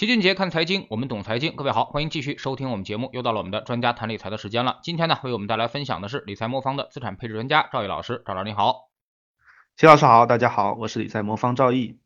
齐俊杰看财经，我们懂财经。各位好，欢迎继续收听我们节目。又到了我们的专家谈理财的时间了。今天呢，为我们带来分享的是理财魔方的资产配置专家赵毅老师。赵老师你好，齐老师好，大家好，我是理财魔方赵毅。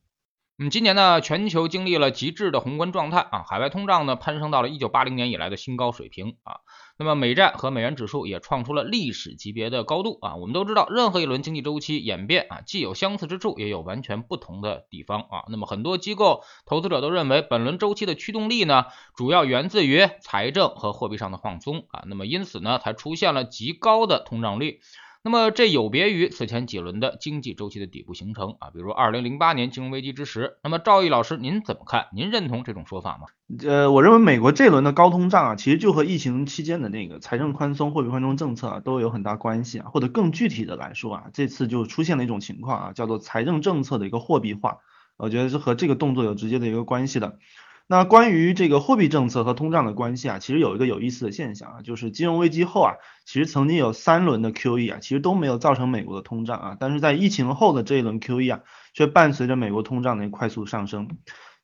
嗯，今年呢，全球经历了极致的宏观状态啊，海外通胀呢攀升到了一九八零年以来的新高水平啊。那么美债和美元指数也创出了历史级别的高度啊。我们都知道，任何一轮经济周期演变啊，既有相似之处，也有完全不同的地方啊。那么很多机构投资者都认为，本轮周期的驱动力呢，主要源自于财政和货币上的放松啊。那么因此呢，才出现了极高的通胀率。那么这有别于此前几轮的经济周期的底部形成啊，比如二零零八年金融危机之时。那么赵毅老师，您怎么看？您认同这种说法吗？呃，我认为美国这轮的高通胀啊，其实就和疫情期间的那个财政宽松、货币宽松政策啊都有很大关系啊。或者更具体的来说啊，这次就出现了一种情况啊，叫做财政政策的一个货币化，我觉得是和这个动作有直接的一个关系的。那关于这个货币政策和通胀的关系啊，其实有一个有意思的现象啊，就是金融危机后啊，其实曾经有三轮的 QE 啊，其实都没有造成美国的通胀啊，但是在疫情后的这一轮 QE 啊，却伴随着美国通胀的快速上升。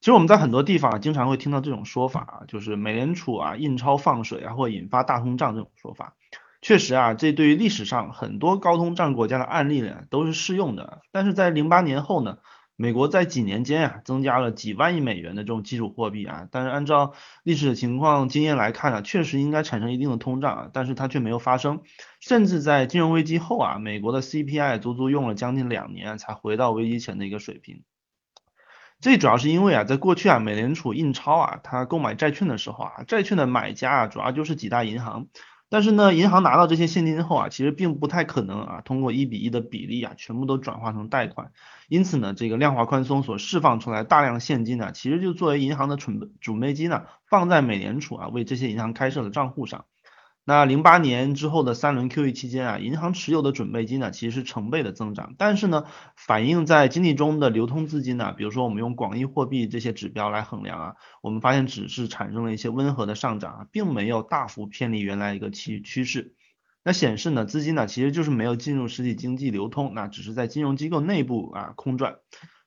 其实我们在很多地方啊经常会听到这种说法啊，就是美联储啊印钞放水啊，或引发大通胀这种说法。确实啊，这对于历史上很多高通胀国家的案例呢都是适用的，但是在零八年后呢？美国在几年间啊，增加了几万亿美元的这种基础货币啊，但是按照历史的情况经验来看啊，确实应该产生一定的通胀啊，但是它却没有发生，甚至在金融危机后啊，美国的 CPI 足足用了将近两年才回到危机前的一个水平。这主要是因为啊，在过去啊，美联储印钞啊，它购买债券的时候啊，债券的买家啊，主要就是几大银行。但是呢，银行拿到这些现金后啊，其实并不太可能啊，通过一比一的比例啊，全部都转化成贷款。因此呢，这个量化宽松所释放出来大量现金呢，其实就作为银行的准备准备金呢，放在美联储啊为这些银行开设的账户上。那零八年之后的三轮 QE 期间啊，银行持有的准备金呢，其实是成倍的增长。但是呢，反映在经济中的流通资金呢，比如说我们用广义货币这些指标来衡量啊，我们发现只是产生了一些温和的上涨啊，并没有大幅偏离原来一个趋趋势。那显示呢，资金呢其实就是没有进入实体经济流通，那只是在金融机构内部啊空转。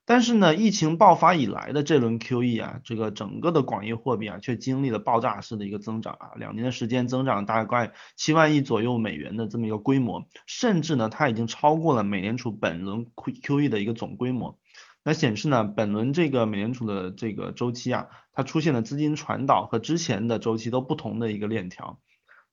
但是呢，疫情爆发以来的这轮 QE 啊，这个整个的广义货币啊，却经历了爆炸式的一个增长啊，两年的时间增长大概七万亿左右美元的这么一个规模，甚至呢，它已经超过了美联储本轮 QE 的一个总规模。那显示呢，本轮这个美联储的这个周期啊，它出现了资金传导和之前的周期都不同的一个链条。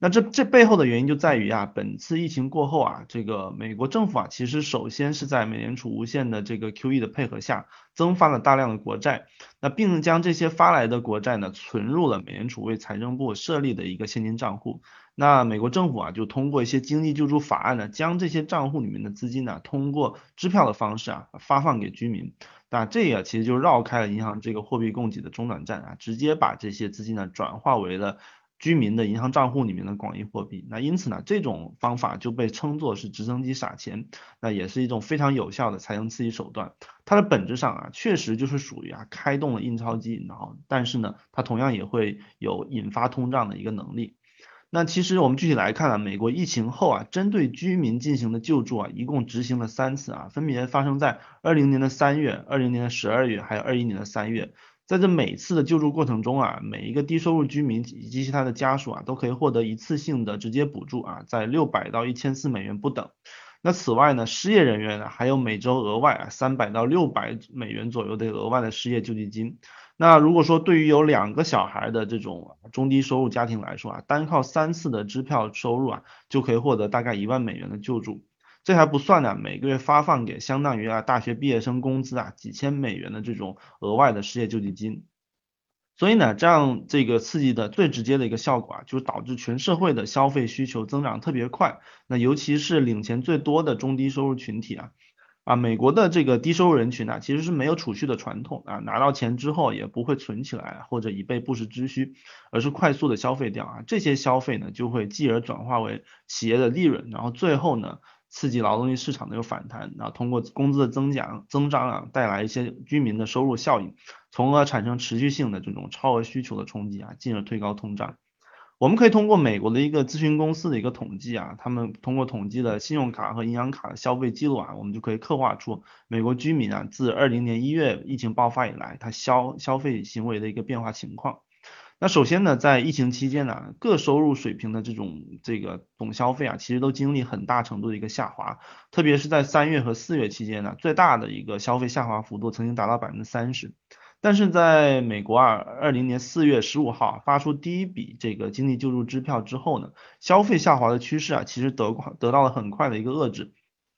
那这这背后的原因就在于啊，本次疫情过后啊，这个美国政府啊，其实首先是在美联储无限的这个 QE 的配合下，增发了大量的国债，那并将这些发来的国债呢，存入了美联储为财政部设立的一个现金账户。那美国政府啊，就通过一些经济救助法案呢，将这些账户里面的资金呢，通过支票的方式啊，发放给居民。那这也其实就绕开了银行这个货币供给的中转站啊，直接把这些资金呢，转化为了。居民的银行账户里面的广义货币，那因此呢，这种方法就被称作是直升机撒钱，那也是一种非常有效的财政刺激手段。它的本质上啊，确实就是属于啊开动了印钞机，然后但是呢，它同样也会有引发通胀的一个能力。那其实我们具体来看啊，美国疫情后啊，针对居民进行的救助啊，一共执行了三次啊，分别发生在二零年的三月、二零年的十二月，还有二一年的三月。在这每次的救助过程中啊，每一个低收入居民以及其他的家属啊，都可以获得一次性的直接补助啊，在六百到一千四美元不等。那此外呢，失业人员呢，还有每周额外啊三百到六百美元左右的额外的失业救济金。那如果说对于有两个小孩的这种中低收入家庭来说啊，单靠三次的支票收入啊，就可以获得大概一万美元的救助。这还不算呢，每个月发放给相当于啊大学毕业生工资啊几千美元的这种额外的失业救济金，所以呢，这样这个刺激的最直接的一个效果啊，就导致全社会的消费需求增长特别快，那尤其是领钱最多的中低收入群体啊，啊美国的这个低收入人群呢，其实是没有储蓄的传统啊，拿到钱之后也不会存起来或者以备不时之需，而是快速的消费掉啊，这些消费呢就会继而转化为企业的利润，然后最后呢。刺激劳动力市场的一个反弹，然后通过工资的增长增长啊，带来一些居民的收入效应，从而产生持续性的这种超额需求的冲击啊，进而推高通胀。我们可以通过美国的一个咨询公司的一个统计啊，他们通过统计的信用卡和银行卡的消费记录啊，我们就可以刻画出美国居民啊自二零年一月疫情爆发以来，他消消费行为的一个变化情况。那首先呢，在疫情期间呢，各收入水平的这种这个总消费啊，其实都经历很大程度的一个下滑，特别是在三月和四月期间呢，最大的一个消费下滑幅度曾经达到百分之三十。但是在美国啊，二零年四月十五号发出第一笔这个经济救助支票之后呢，消费下滑的趋势啊，其实得得到了很快的一个遏制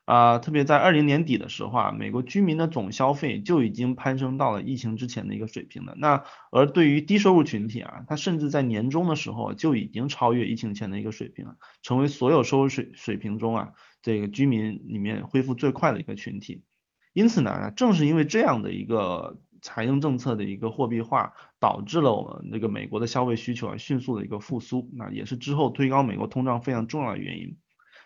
啊，特别在二零年底的时候啊，美国居民的总消费就已经攀升到了疫情之前的一个水平了。那而对于低收入群体啊，它甚至在年终的时候就已经超越疫情前的一个水平了，成为所有收入水水平中啊，这个居民里面恢复最快的一个群体。因此呢，正是因为这样的一个。财政政策的一个货币化，导致了我们这个美国的消费需求啊迅速的一个复苏，那也是之后推高美国通胀非常重要的原因。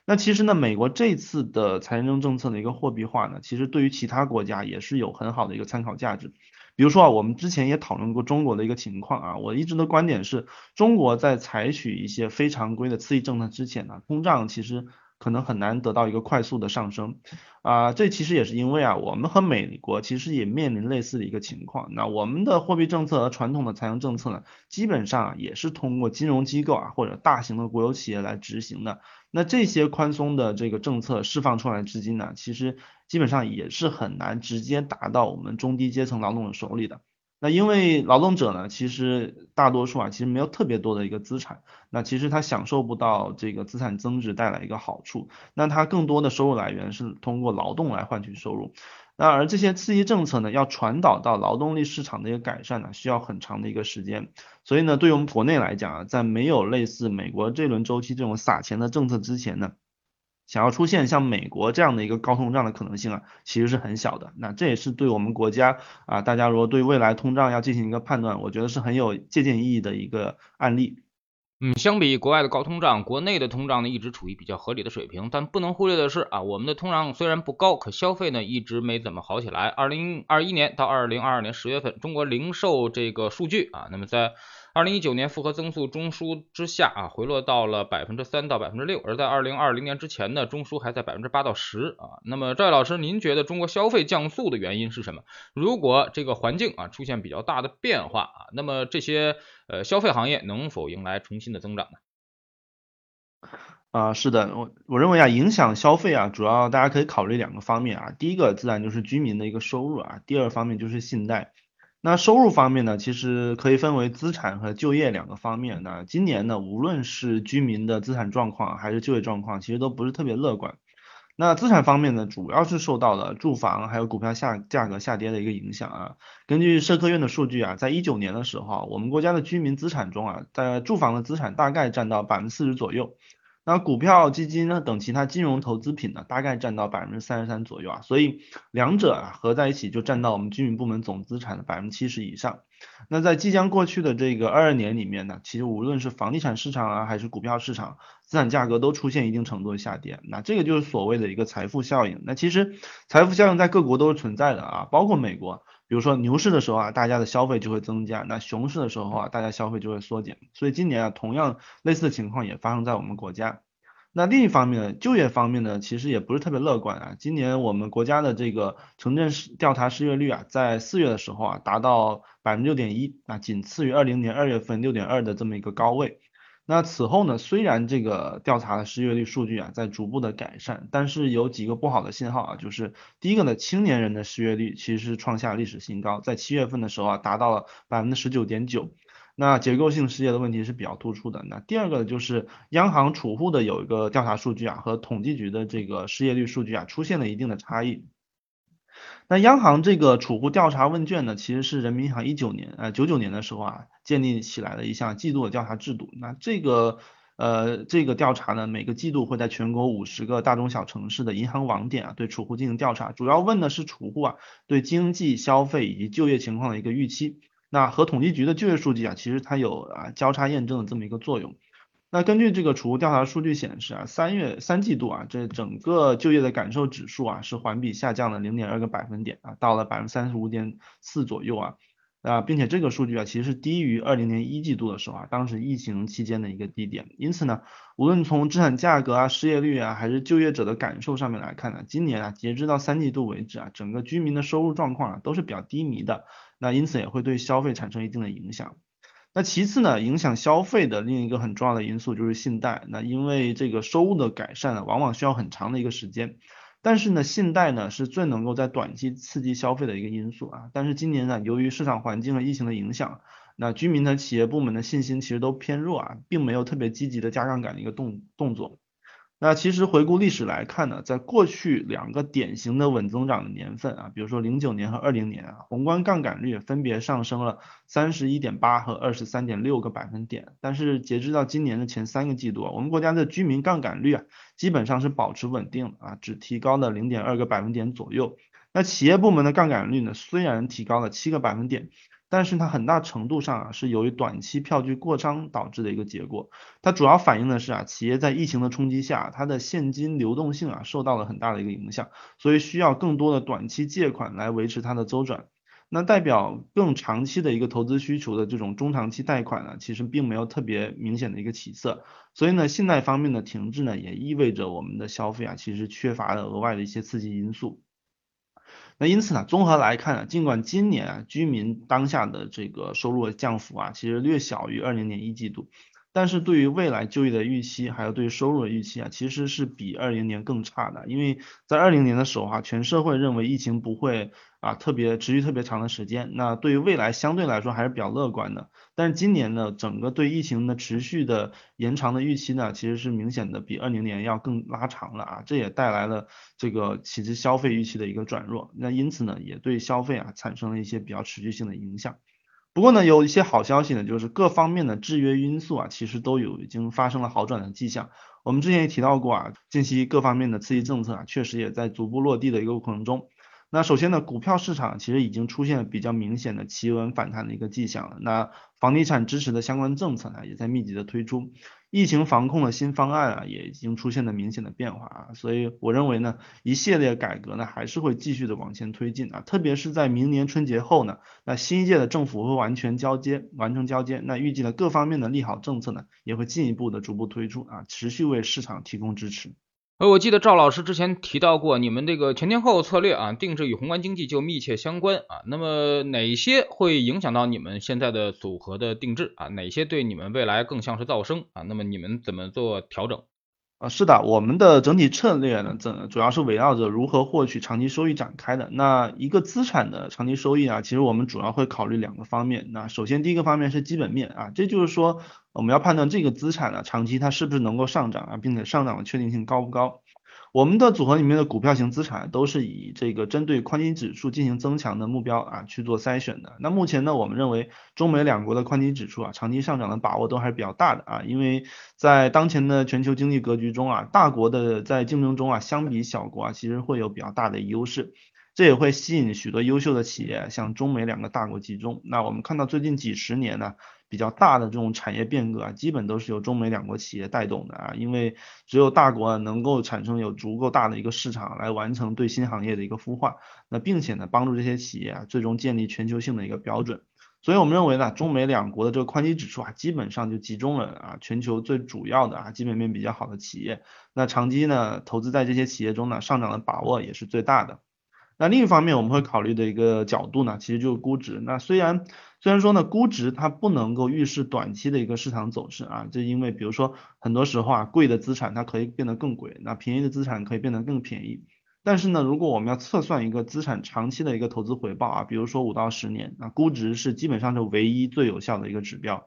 那其实呢，美国这次的财政政策的一个货币化呢，其实对于其他国家也是有很好的一个参考价值。比如说啊，我们之前也讨论过中国的一个情况啊，我一直的观点是，中国在采取一些非常规的刺激政策之前呢，通胀其实。可能很难得到一个快速的上升，啊，这其实也是因为啊，我们和美国其实也面临类似的一个情况。那我们的货币政策和传统的财政政策呢，基本上也是通过金融机构啊或者大型的国有企业来执行的。那这些宽松的这个政策释放出来资金呢，其实基本上也是很难直接达到我们中低阶层劳动者手里的。那因为劳动者呢，其实大多数啊，其实没有特别多的一个资产，那其实他享受不到这个资产增值带来一个好处，那他更多的收入来源是通过劳动来换取收入，那而这些刺激政策呢，要传导到劳动力市场的一个改善呢，需要很长的一个时间，所以呢，对于我们国内来讲啊，在没有类似美国这轮周期这种撒钱的政策之前呢。想要出现像美国这样的一个高通胀的可能性啊，其实是很小的。那这也是对我们国家啊，大家如果对未来通胀要进行一个判断，我觉得是很有借鉴意义的一个案例。嗯，相比国外的高通胀，国内的通胀呢一直处于比较合理的水平。但不能忽略的是啊，我们的通胀虽然不高，可消费呢一直没怎么好起来。二零二一年到二零二二年十月份，中国零售这个数据啊，那么在。二零一九年复合增速中枢之下啊，回落到了百分之三到百分之六，而在二零二零年之前呢，中枢还在百分之八到十啊。那么赵老师，您觉得中国消费降速的原因是什么？如果这个环境啊出现比较大的变化啊，那么这些呃消费行业能否迎来重新的增长呢？啊，是的，我我认为啊，影响消费啊，主要大家可以考虑两个方面啊，第一个自然就是居民的一个收入啊，第二方面就是信贷。那收入方面呢，其实可以分为资产和就业两个方面。那今年呢，无论是居民的资产状况还是就业状况，其实都不是特别乐观。那资产方面呢，主要是受到了住房还有股票下价格下跌的一个影响啊。根据社科院的数据啊，在一九年的时候，我们国家的居民资产中啊，在住房的资产大概占到百分之四十左右。那股票、基金呢等其他金融投资品呢，大概占到百分之三十三左右啊，所以两者啊合在一起就占到我们居民部门总资产的百分之七十以上。那在即将过去的这个二二年里面呢，其实无论是房地产市场啊，还是股票市场，资产价格都出现一定程度的下跌。那这个就是所谓的一个财富效应。那其实财富效应在各国都是存在的啊，包括美国。比如说牛市的时候啊，大家的消费就会增加；那熊市的时候啊，大家消费就会缩减。所以今年啊，同样类似的情况也发生在我们国家。那另一方面呢，就业方面呢，其实也不是特别乐观啊。今年我们国家的这个城镇失调查失业率啊，在四月的时候啊，达到百分之六点一，啊，仅次于二零年二月份六点二的这么一个高位。那此后呢，虽然这个调查的失业率数据啊在逐步的改善，但是有几个不好的信号啊，就是第一个呢，青年人的失业率其实是创下历史新高，在七月份的时候啊，达到了百分之十九点九，那结构性失业的问题是比较突出的。那第二个就是央行储户的有一个调查数据啊，和统计局的这个失业率数据啊，出现了一定的差异。那央行这个储户调查问卷呢，其实是人民银行一九年呃九九年的时候啊建立起来的一项季度的调查制度。那这个呃这个调查呢，每个季度会在全国五十个大中小城市的银行网点啊对储户进行调查，主要问的是储户啊对经济消费以及就业情况的一个预期。那和统计局的就业数据啊，其实它有啊交叉验证的这么一个作用。那根据这个储户调查数据显示啊，三月三季度啊，这整个就业的感受指数啊是环比下降了零点二个百分点啊，到了百分之三十五点四左右啊。啊，并且这个数据啊其实是低于二零年一季度的时候啊，当时疫情期间的一个低点。因此呢，无论从资产价格啊、失业率啊，还是就业者的感受上面来看呢，今年啊截止到三季度为止啊，整个居民的收入状况啊都是比较低迷的。那因此也会对消费产生一定的影响。那其次呢，影响消费的另一个很重要的因素就是信贷。那因为这个收入的改善呢，往往需要很长的一个时间。但是呢，信贷呢是最能够在短期刺激消费的一个因素啊。但是今年呢，由于市场环境和疫情的影响，那居民的企业部门的信心其实都偏弱啊，并没有特别积极的加杠杆的一个动动作。那其实回顾历史来看呢，在过去两个典型的稳增长的年份啊，比如说零九年和二零年啊，宏观杠杆率分别上升了三十一点八和二十三点六个百分点。但是截止到今年的前三个季度啊，我们国家的居民杠杆率啊，基本上是保持稳定啊，只提高了零点二个百分点左右。那企业部门的杠杆率呢，虽然提高了七个百分点。但是它很大程度上啊是由于短期票据过张导致的一个结果，它主要反映的是啊企业在疫情的冲击下，它的现金流动性啊受到了很大的一个影响，所以需要更多的短期借款来维持它的周转。那代表更长期的一个投资需求的这种中长期贷款呢，其实并没有特别明显的一个起色。所以呢，信贷方面的停滞呢，也意味着我们的消费啊其实缺乏了额外的一些刺激因素。那因此呢，综合来看呢，尽管今年啊居民当下的这个收入降幅啊，其实略小于二零年一季度，但是对于未来就业的预期，还有对收入的预期啊，其实是比二零年更差的，因为在二零年的时候啊，全社会认为疫情不会。啊，特别持续特别长的时间，那对于未来相对来说还是比较乐观的。但是今年呢，整个对疫情的持续的延长的预期呢，其实是明显的比二零年要更拉长了啊，这也带来了这个其实消费预期的一个转弱。那因此呢，也对消费啊产生了一些比较持续性的影响。不过呢，有一些好消息呢，就是各方面的制约因素啊，其实都有已经发生了好转的迹象。我们之前也提到过啊，近期各方面的刺激政策啊，确实也在逐步落地的一个过程中。那首先呢，股票市场其实已经出现了比较明显的企稳反弹的一个迹象了。那房地产支持的相关政策呢，也在密集的推出，疫情防控的新方案啊，也已经出现了明显的变化啊。所以我认为呢，一系列改革呢，还是会继续的往前推进啊。特别是在明年春节后呢，那新一届的政府会完全交接，完成交接。那预计呢，各方面的利好政策呢，也会进一步的逐步推出啊，持续为市场提供支持。呃，我记得赵老师之前提到过，你们这个全天候策略啊，定制与宏观经济就密切相关啊。那么哪些会影响到你们现在的组合的定制啊？哪些对你们未来更像是噪声啊？那么你们怎么做调整？啊，是的，我们的整体策略呢，整主要是围绕着如何获取长期收益展开的。那一个资产的长期收益啊，其实我们主要会考虑两个方面。那首先第一个方面是基本面啊，这就是说我们要判断这个资产呢，长期它是不是能够上涨啊，并且上涨的确定性高不高。我们的组合里面的股票型资产都是以这个针对宽基指数进行增强的目标啊去做筛选的。那目前呢，我们认为中美两国的宽基指数啊长期上涨的把握都还是比较大的啊，因为在当前的全球经济格局中啊，大国的在竞争中啊相比小国啊其实会有比较大的优势，这也会吸引许多优秀的企业向中美两个大国集中。那我们看到最近几十年呢。比较大的这种产业变革啊，基本都是由中美两国企业带动的啊，因为只有大国能够产生有足够大的一个市场来完成对新行业的一个孵化，那并且呢帮助这些企业啊最终建立全球性的一个标准，所以我们认为呢，中美两国的这个宽基指数啊，基本上就集中了啊全球最主要的啊基本面比较好的企业，那长期呢投资在这些企业中呢上涨的把握也是最大的。那另一方面我们会考虑的一个角度呢，其实就是估值。那虽然虽然说呢，估值它不能够预示短期的一个市场走势啊，就因为比如说很多时候啊，贵的资产它可以变得更贵，那便宜的资产可以变得更便宜。但是呢，如果我们要测算一个资产长期的一个投资回报啊，比如说五到十年，那估值是基本上是唯一最有效的一个指标。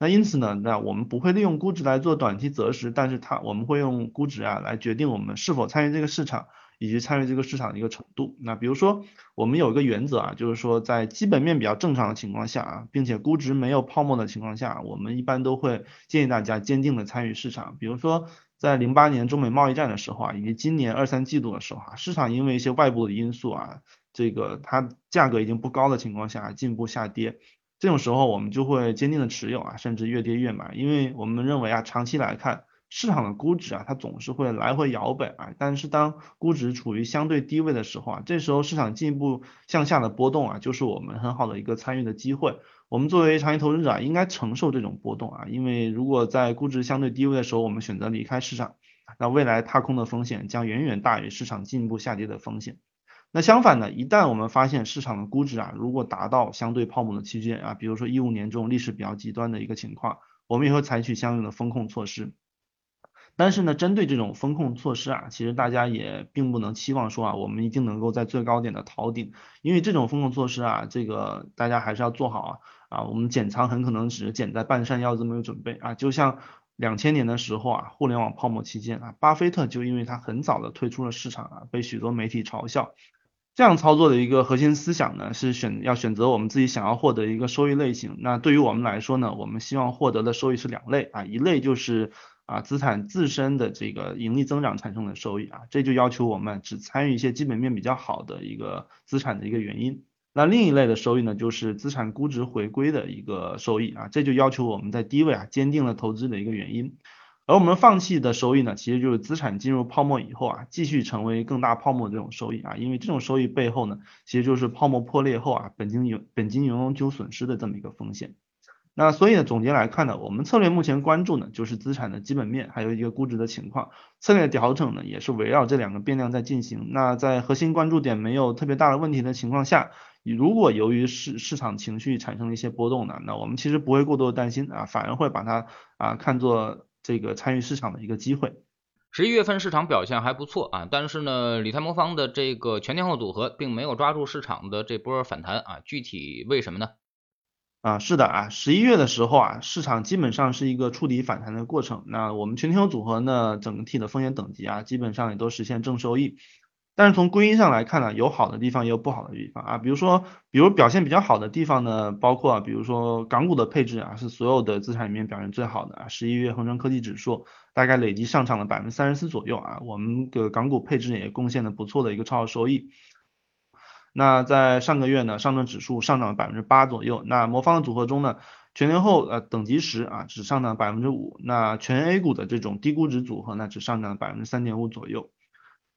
那因此呢，那我们不会利用估值来做短期择时，但是它我们会用估值啊来决定我们是否参与这个市场。以及参与这个市场的一个程度。那比如说，我们有一个原则啊，就是说在基本面比较正常的情况下啊，并且估值没有泡沫的情况下，我们一般都会建议大家坚定的参与市场。比如说，在零八年中美贸易战的时候啊，以及今年二三季度的时候啊，市场因为一些外部的因素啊，这个它价格已经不高的情况下进一步下跌，这种时候我们就会坚定的持有啊，甚至越跌越买，因为我们认为啊，长期来看。市场的估值啊，它总是会来回摇摆啊，但是当估值处于相对低位的时候啊，这时候市场进一步向下的波动啊，就是我们很好的一个参与的机会。我们作为长期投资者啊，应该承受这种波动啊，因为如果在估值相对低位的时候，我们选择离开市场，那未来踏空的风险将远远大于市场进一步下跌的风险。那相反呢，一旦我们发现市场的估值啊，如果达到相对泡沫的区间啊，比如说一五年这种历史比较极端的一个情况，我们也会采取相应的风控措施。但是呢，针对这种风控措施啊，其实大家也并不能期望说啊，我们一定能够在最高点的逃顶，因为这种风控措施啊，这个大家还是要做好啊啊，我们减仓很可能只是减在半山腰这么一个准备啊，就像两千年的时候啊，互联网泡沫期间啊，巴菲特就因为他很早的退出了市场啊，被许多媒体嘲笑。这样操作的一个核心思想呢，是选要选择我们自己想要获得一个收益类型。那对于我们来说呢，我们希望获得的收益是两类啊，一类就是。啊，资产自身的这个盈利增长产生的收益啊，这就要求我们只参与一些基本面比较好的一个资产的一个原因。那另一类的收益呢，就是资产估值回归的一个收益啊，这就要求我们在低位啊坚定了投资的一个原因。而我们放弃的收益呢，其实就是资产进入泡沫以后啊，继续成为更大泡沫这种收益啊，因为这种收益背后呢，其实就是泡沫破裂后啊，本金有本金永久损失的这么一个风险。那所以呢，总结来看呢，我们策略目前关注呢，就是资产的基本面，还有一个估值的情况。策略调整呢，也是围绕这两个变量在进行。那在核心关注点没有特别大的问题的情况下，如果由于市市场情绪产生了一些波动呢，那我们其实不会过多的担心啊，反而会把它啊看作这个参与市场的一个机会。十一月份市场表现还不错啊，但是呢，理财魔方的这个全天候组合并没有抓住市场的这波反弹啊，具体为什么呢？啊，是的啊，十一月的时候啊，市场基本上是一个触底反弹的过程。那我们全球组合呢，整体的风险等级啊，基本上也都实现正收益。但是从归因上来看呢，有好的地方也有不好的地方啊。比如说，比如表现比较好的地方呢，包括啊，比如说港股的配置啊，是所有的资产里面表现最好的啊。十一月恒生科技指数大概累计上涨了百分之三十四左右啊，我们的港股配置也贡献了不错的一个超额收益。那在上个月呢，上证指数上涨了百分之八左右。那魔方的组合中呢，全年后呃等级十啊只上涨百分之五。那全 A 股的这种低估值组合呢，只上涨了百分之三点五左右。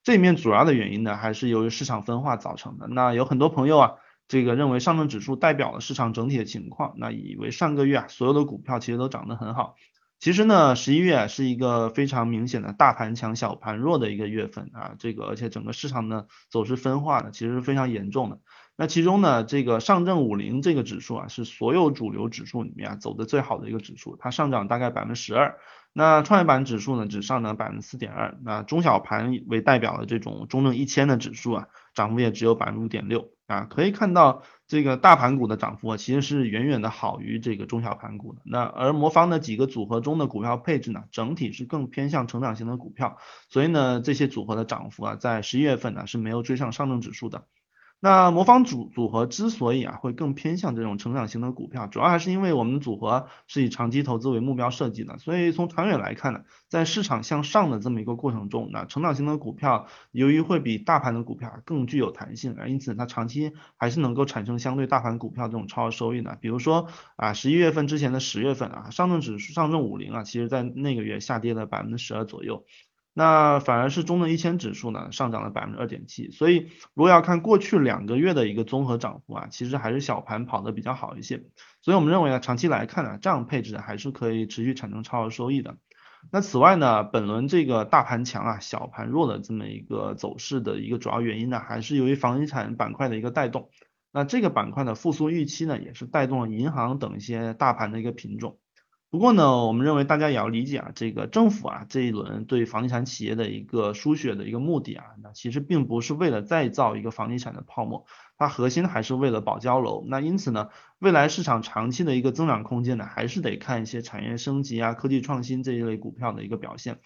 这里面主要的原因呢，还是由于市场分化造成的。那有很多朋友啊，这个认为上证指数代表了市场整体的情况，那以为上个月啊所有的股票其实都涨得很好。其实呢，十一月是一个非常明显的大盘强小盘弱的一个月份啊，这个而且整个市场呢走势分化呢其实是非常严重的。那其中呢，这个上证五零这个指数啊，是所有主流指数里面啊走的最好的一个指数，它上涨大概百分之十二。那创业板指数呢，只上涨百分之四点二。那中小盘为代表的这种中证一千的指数啊，涨幅也只有百分之五点六啊。可以看到，这个大盘股的涨幅啊，其实是远远的好于这个中小盘股的。那而魔方的几个组合中的股票配置呢，整体是更偏向成长型的股票，所以呢，这些组合的涨幅啊，在十一月份呢是没有追上上证指数的。那魔方组组合之所以啊会更偏向这种成长型的股票，主要还是因为我们组合是以长期投资为目标设计的，所以从长远来看呢，在市场向上的这么一个过程中，那成长型的股票由于会比大盘的股票更具有弹性，而因此它长期还是能够产生相对大盘股票这种超额收益的。比如说啊，十一月份之前的十月份啊，上证指数上证五零啊，其实在那个月下跌了百分之十二左右。那反而是中证一千指数呢上涨了百分之二点七，所以如果要看过去两个月的一个综合涨幅啊，其实还是小盘跑得比较好一些，所以我们认为呢，长期来看呢，这样配置还是可以持续产生超额收益的。那此外呢，本轮这个大盘强啊，小盘弱的这么一个走势的一个主要原因呢，还是由于房地产板块的一个带动。那这个板块的复苏预期呢，也是带动了银行等一些大盘的一个品种。不过呢，我们认为大家也要理解啊，这个政府啊这一轮对房地产企业的一个输血的一个目的啊，那其实并不是为了再造一个房地产的泡沫，它核心还是为了保交楼。那因此呢，未来市场长期的一个增长空间呢，还是得看一些产业升级啊、科技创新这一类股票的一个表现。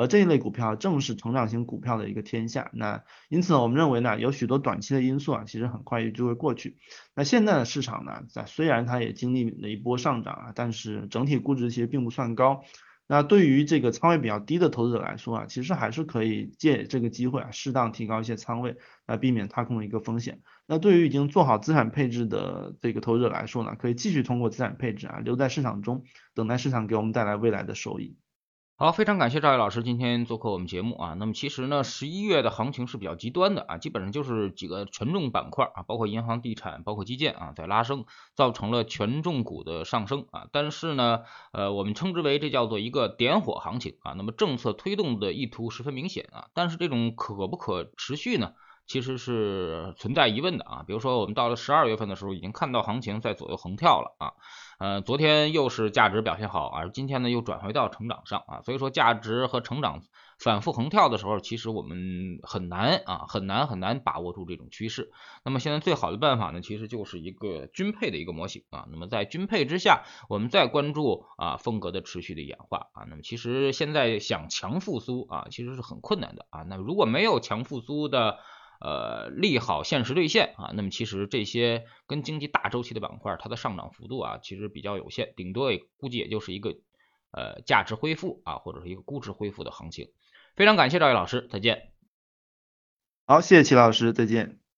而这一类股票正是成长型股票的一个天下，那因此呢，我们认为呢，有许多短期的因素啊，其实很快也就会过去。那现在的市场呢，在虽然它也经历了一波上涨啊，但是整体估值其实并不算高。那对于这个仓位比较低的投资者来说啊，其实还是可以借这个机会啊，适当提高一些仓位，来避免踏空的一个风险。那对于已经做好资产配置的这个投资者来说呢，可以继续通过资产配置啊，留在市场中，等待市场给我们带来未来的收益。好，非常感谢赵毅老师今天做客我们节目啊。那么其实呢，十一月的行情是比较极端的啊，基本上就是几个权重板块啊，包括银行、地产、包括基建啊，在拉升，造成了权重股的上升啊。但是呢，呃，我们称之为这叫做一个点火行情啊。那么政策推动的意图十分明显啊，但是这种可不可持续呢？其实是存在疑问的啊，比如说我们到了十二月份的时候，已经看到行情在左右横跳了啊，呃，昨天又是价值表现好，而今天呢又转回到成长上啊，所以说价值和成长反复横跳的时候，其实我们很难啊，很难很难把握住这种趋势。那么现在最好的办法呢，其实就是一个均配的一个模型啊，那么在均配之下，我们再关注啊风格的持续的演化啊，那么其实现在想强复苏啊，其实是很困难的啊，那如果没有强复苏的。呃，利好现实兑现啊，那么其实这些跟经济大周期的板块，它的上涨幅度啊，其实比较有限，顶多也估计也就是一个呃价值恢复啊，或者是一个估值恢复的行情。非常感谢赵毅老师，再见。好，谢谢齐老师，再见。